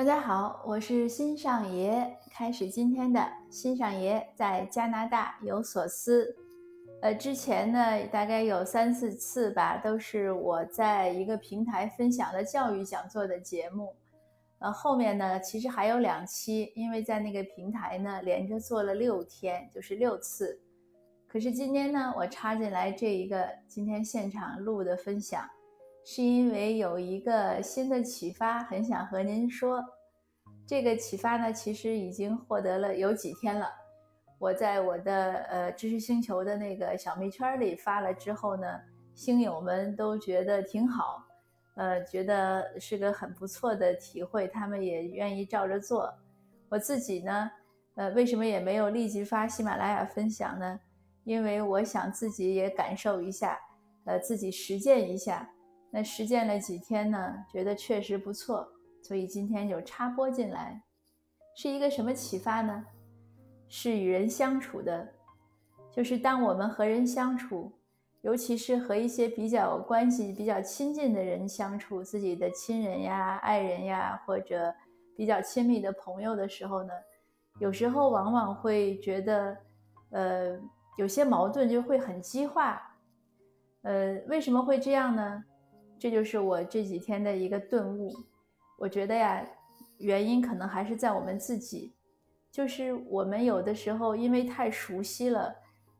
大家好，我是新上爷，开始今天的新上爷在加拿大有所思。呃，之前呢，大概有三四次吧，都是我在一个平台分享了教育讲座的节目。呃，后面呢，其实还有两期，因为在那个平台呢，连着做了六天，就是六次。可是今天呢，我插进来这一个今天现场录的分享。是因为有一个新的启发，很想和您说。这个启发呢，其实已经获得了有几天了。我在我的呃知识星球的那个小蜜圈里发了之后呢，星友们都觉得挺好，呃，觉得是个很不错的体会，他们也愿意照着做。我自己呢，呃，为什么也没有立即发喜马拉雅分享呢？因为我想自己也感受一下，呃，自己实践一下。那实践了几天呢？觉得确实不错，所以今天就插播进来，是一个什么启发呢？是与人相处的，就是当我们和人相处，尤其是和一些比较关系比较亲近的人相处，自己的亲人呀、爱人呀，或者比较亲密的朋友的时候呢，有时候往往会觉得，呃，有些矛盾就会很激化。呃，为什么会这样呢？这就是我这几天的一个顿悟，我觉得呀，原因可能还是在我们自己，就是我们有的时候因为太熟悉了，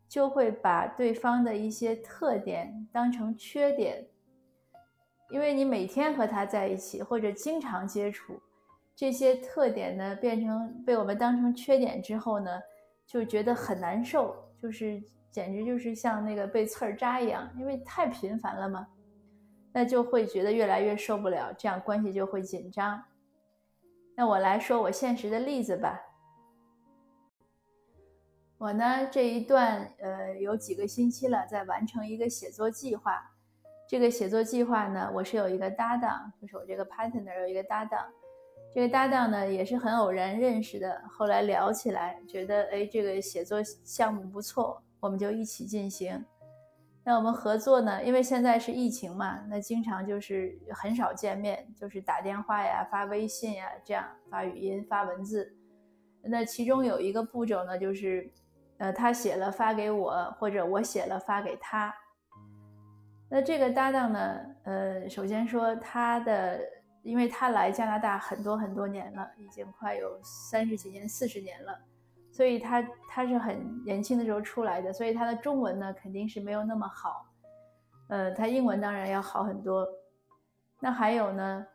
就会把对方的一些特点当成缺点，因为你每天和他在一起或者经常接触，这些特点呢变成被我们当成缺点之后呢，就觉得很难受，就是简直就是像那个被刺儿扎一样，因为太频繁了嘛。那就会觉得越来越受不了，这样关系就会紧张。那我来说我现实的例子吧。我呢这一段呃有几个星期了，在完成一个写作计划。这个写作计划呢，我是有一个搭档，就是我这个 partner 有一个搭档。这个搭档呢也是很偶然认识的，后来聊起来，觉得哎这个写作项目不错，我们就一起进行。那我们合作呢？因为现在是疫情嘛，那经常就是很少见面，就是打电话呀、发微信呀，这样发语音、发文字。那其中有一个步骤呢，就是，呃，他写了发给我，或者我写了发给他。那这个搭档呢，呃，首先说他的，因为他来加拿大很多很多年了，已经快有三十几年、四十年了。所以他他是很年轻的时候出来的，所以他的中文呢肯定是没有那么好，呃，他英文当然要好很多。那还有呢，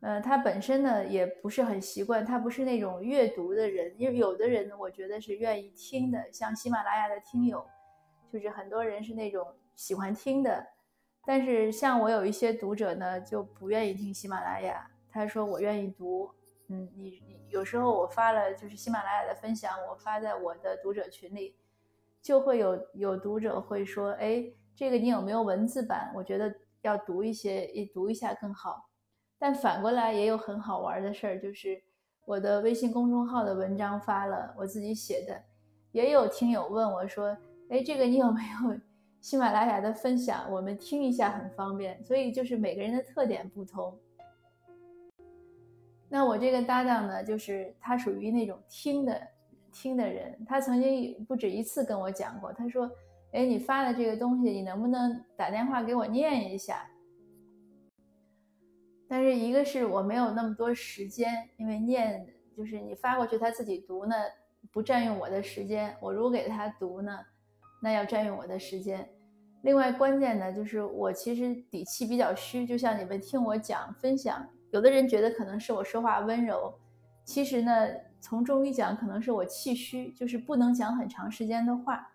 呃，他本身呢也不是很习惯，他不是那种阅读的人，因为有的人，我觉得是愿意听的，像喜马拉雅的听友，就是很多人是那种喜欢听的，但是像我有一些读者呢就不愿意听喜马拉雅，他说我愿意读。嗯，你你有时候我发了就是喜马拉雅的分享，我发在我的读者群里，就会有有读者会说，哎，这个你有没有文字版？我觉得要读一些，一读一下更好。但反过来也有很好玩的事儿，就是我的微信公众号的文章发了，我自己写的，也有听友问我说，哎，这个你有没有喜马拉雅的分享？我们听一下很方便。所以就是每个人的特点不同。那我这个搭档呢，就是他属于那种听的听的人。他曾经不止一次跟我讲过，他说：“哎，你发的这个东西，你能不能打电话给我念一下？”但是一个是我没有那么多时间，因为念就是你发过去他自己读呢，不占用我的时间。我如果给他读呢，那要占用我的时间。另外关键呢，就是我其实底气比较虚，就像你们听我讲分享。有的人觉得可能是我说话温柔，其实呢，从中医讲，可能是我气虚，就是不能讲很长时间的话。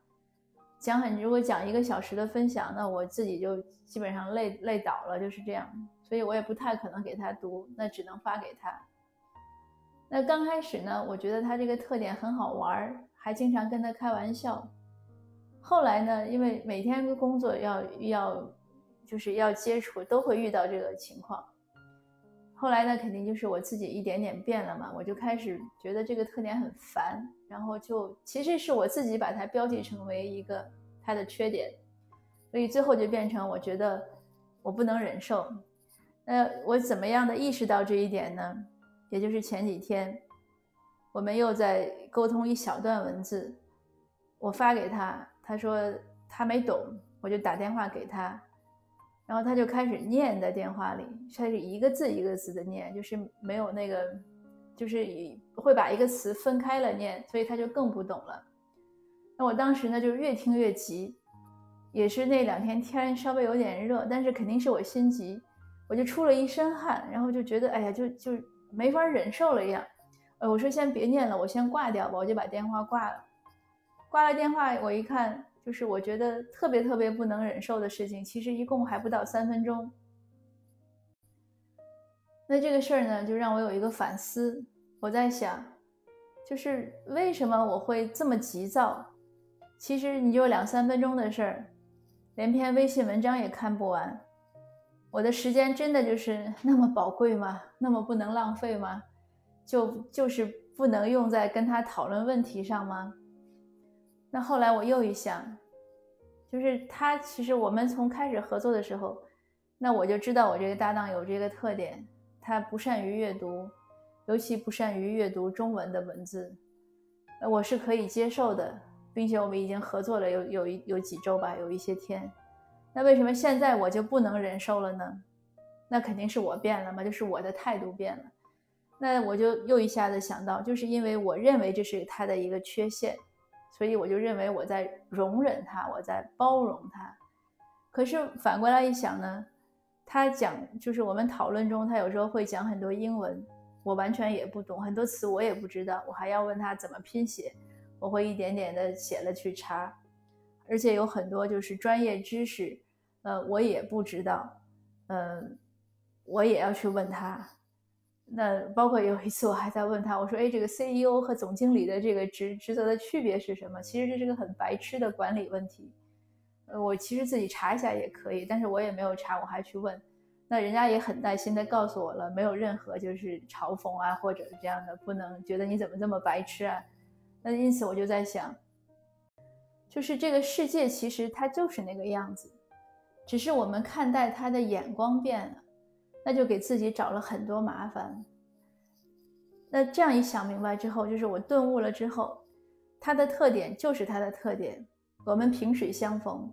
讲很，如果讲一个小时的分享，那我自己就基本上累累倒了，就是这样。所以我也不太可能给他读，那只能发给他。那刚开始呢，我觉得他这个特点很好玩，还经常跟他开玩笑。后来呢，因为每天工作要要，就是要接触，都会遇到这个情况。后来呢，肯定就是我自己一点点变了嘛，我就开始觉得这个特点很烦，然后就其实是我自己把它标记成为一个它的缺点，所以最后就变成我觉得我不能忍受。那我怎么样的意识到这一点呢？也就是前几天，我们又在沟通一小段文字，我发给他，他说他没懂，我就打电话给他，然后他就开始念在电话里，开始一个字一个字的念，就是没有那个，就是会把一个词分开了念，所以他就更不懂了。那我当时呢，就越听越急。也是那两天天稍微有点热，但是肯定是我心急，我就出了一身汗，然后就觉得哎呀，就就没法忍受了一样。呃，我说先别念了，我先挂掉吧，我就把电话挂了。挂了电话，我一看，就是我觉得特别特别不能忍受的事情，其实一共还不到三分钟。那这个事儿呢，就让我有一个反思。我在想，就是为什么我会这么急躁？其实你就两三分钟的事儿。连篇微信文章也看不完，我的时间真的就是那么宝贵吗？那么不能浪费吗？就就是不能用在跟他讨论问题上吗？那后来我又一想，就是他其实我们从开始合作的时候，那我就知道我这个搭档有这个特点，他不善于阅读，尤其不善于阅读中文的文字，我是可以接受的。并且我们已经合作了有有一有几周吧，有一些天。那为什么现在我就不能忍受了呢？那肯定是我变了嘛，就是我的态度变了。那我就又一下子想到，就是因为我认为这是他的一个缺陷，所以我就认为我在容忍他，我在包容他。可是反过来一想呢，他讲就是我们讨论中，他有时候会讲很多英文，我完全也不懂，很多词我也不知道，我还要问他怎么拼写。我会一点点的写了去查，而且有很多就是专业知识，呃，我也不知道，嗯，我也要去问他。那包括有一次我还在问他，我说：“哎，这个 CEO 和总经理的这个职职责的区别是什么？”其实这是个很白痴的管理问题。呃，我其实自己查一下也可以，但是我也没有查，我还去问。那人家也很耐心的告诉我了，没有任何就是嘲讽啊，或者这样的，不能觉得你怎么这么白痴啊。那因此我就在想，就是这个世界其实它就是那个样子，只是我们看待它的眼光变了，那就给自己找了很多麻烦。那这样一想明白之后，就是我顿悟了之后，他的特点就是他的特点，我们萍水相逢，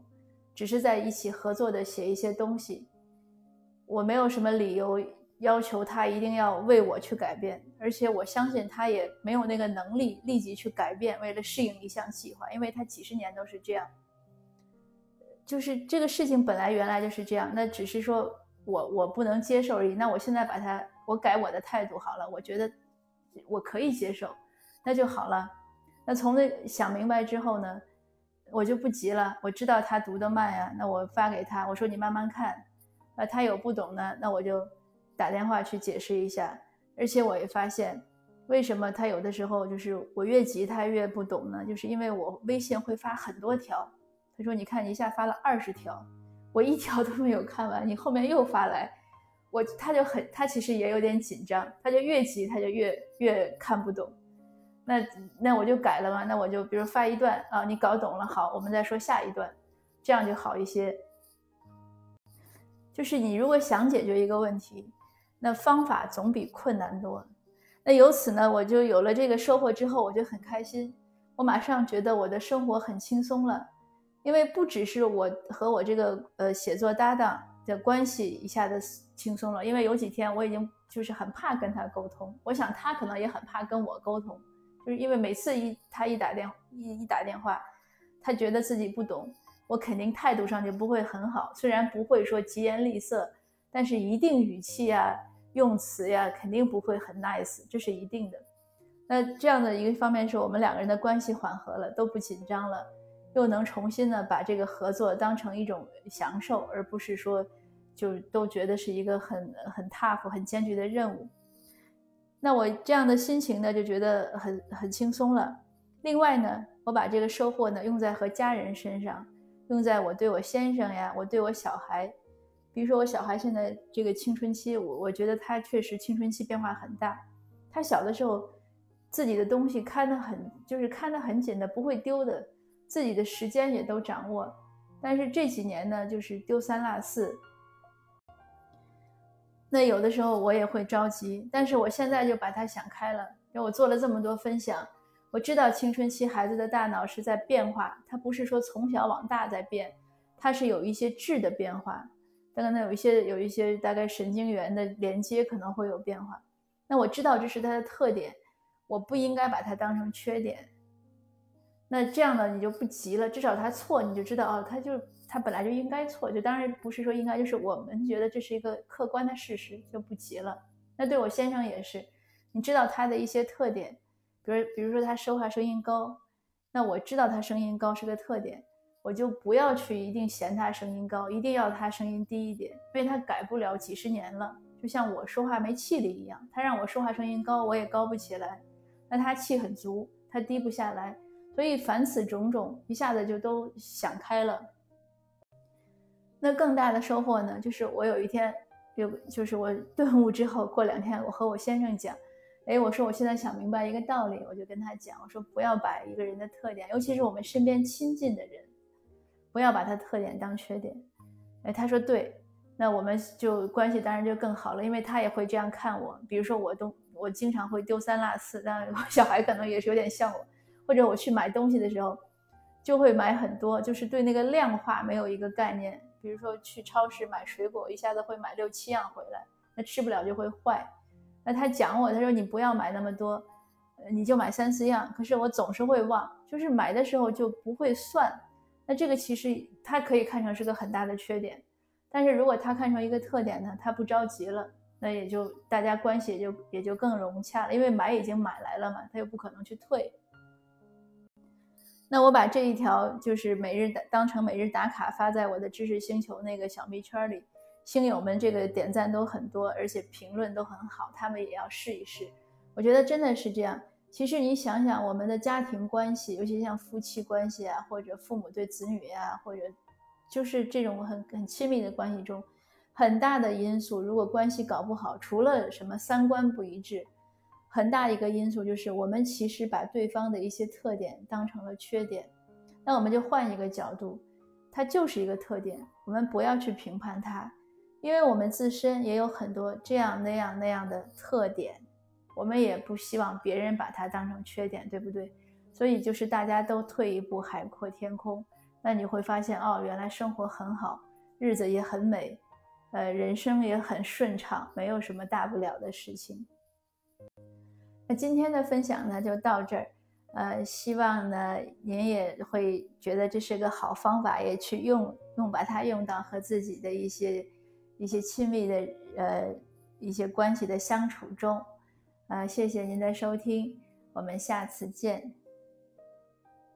只是在一起合作的写一些东西，我没有什么理由。要求他一定要为我去改变，而且我相信他也没有那个能力立即去改变，为了适应一项计划，因为他几十年都是这样。就是这个事情本来原来就是这样，那只是说我我不能接受而已。那我现在把它我改我的态度好了，我觉得我可以接受，那就好了。那从那想明白之后呢，我就不急了。我知道他读得慢呀，那我发给他，我说你慢慢看。那他有不懂的，那我就。打电话去解释一下，而且我也发现，为什么他有的时候就是我越急他越不懂呢？就是因为我微信会发很多条，他说你看一下发了二十条，我一条都没有看完，你后面又发来，我他就很他其实也有点紧张，他就越急他就越越看不懂，那那我就改了嘛，那我就比如发一段啊，你搞懂了好，我们再说下一段，这样就好一些。就是你如果想解决一个问题。那方法总比困难多。那由此呢，我就有了这个收获之后，我就很开心。我马上觉得我的生活很轻松了，因为不只是我和我这个呃写作搭档的关系一下子轻松了，因为有几天我已经就是很怕跟他沟通。我想他可能也很怕跟我沟通，就是因为每次一他一打电一一打电话，他觉得自己不懂，我肯定态度上就不会很好。虽然不会说疾言厉色，但是一定语气啊。用词呀，肯定不会很 nice，这是一定的。那这样的一个方面是我们两个人的关系缓和了，都不紧张了，又能重新的把这个合作当成一种享受，而不是说就都觉得是一个很很 tough、很艰巨的任务。那我这样的心情呢，就觉得很很轻松了。另外呢，我把这个收获呢用在和家人身上，用在我对我先生呀，我对我小孩。比如说我小孩现在这个青春期，我我觉得他确实青春期变化很大。他小的时候，自己的东西看得很，就是看得很紧的，不会丢的，自己的时间也都掌握。但是这几年呢，就是丢三落四。那有的时候我也会着急，但是我现在就把它想开了。因为我做了这么多分享，我知道青春期孩子的大脑是在变化，它不是说从小往大在变，它是有一些质的变化。大概呢有一些有一些大概神经元的连接可能会有变化。那我知道这是它的特点，我不应该把它当成缺点。那这样呢，你就不急了，至少他错，你就知道哦，他就他本来就应该错，就当然不是说应该，就是我们觉得这是一个客观的事实，就不急了。那对我先生也是，你知道他的一些特点，比如比如说他说话声音高，那我知道他声音高是个特点，我就不要去一定嫌他声音高，一定要他声音低一点，因为他改不了几十年了，就像我说话没气力一样，他让我说话声音高，我也高不起来，那他气很足，他低不下来。所以凡此种种，一下子就都想开了。那更大的收获呢，就是我有一天有，就是我 顿悟之后，过两天我和我先生讲，哎，我说我现在想明白一个道理，我就跟他讲，我说不要把一个人的特点，尤其是我们身边亲近的人，不要把他特点当缺点。哎，他说对，那我们就关系当然就更好了，因为他也会这样看我。比如说我都我经常会丢三落四，但我小孩可能也是有点像我。或者我去买东西的时候，就会买很多，就是对那个量化没有一个概念。比如说去超市买水果，一下子会买六七样回来，那吃不了就会坏。那他讲我，他说你不要买那么多，你就买三四样。可是我总是会忘，就是买的时候就不会算。那这个其实他可以看成是个很大的缺点，但是如果他看成一个特点呢，他不着急了，那也就大家关系也就也就更融洽了，因为买已经买来了嘛，他又不可能去退。那我把这一条就是每日当成每日打卡发在我的知识星球那个小密圈里，星友们这个点赞都很多，而且评论都很好，他们也要试一试。我觉得真的是这样。其实你想想，我们的家庭关系，尤其像夫妻关系啊，或者父母对子女啊，或者就是这种很很亲密的关系中，很大的因素，如果关系搞不好，除了什么三观不一致。很大一个因素就是我们其实把对方的一些特点当成了缺点，那我们就换一个角度，它就是一个特点，我们不要去评判它，因为我们自身也有很多这样那样那样的特点，我们也不希望别人把它当成缺点，对不对？所以就是大家都退一步海阔天空，那你会发现哦，原来生活很好，日子也很美，呃，人生也很顺畅，没有什么大不了的事情。那今天的分享呢就到这儿，呃，希望呢您也会觉得这是个好方法，也去用用把它用到和自己的一些一些亲密的呃一些关系的相处中，呃，谢谢您的收听，我们下次见。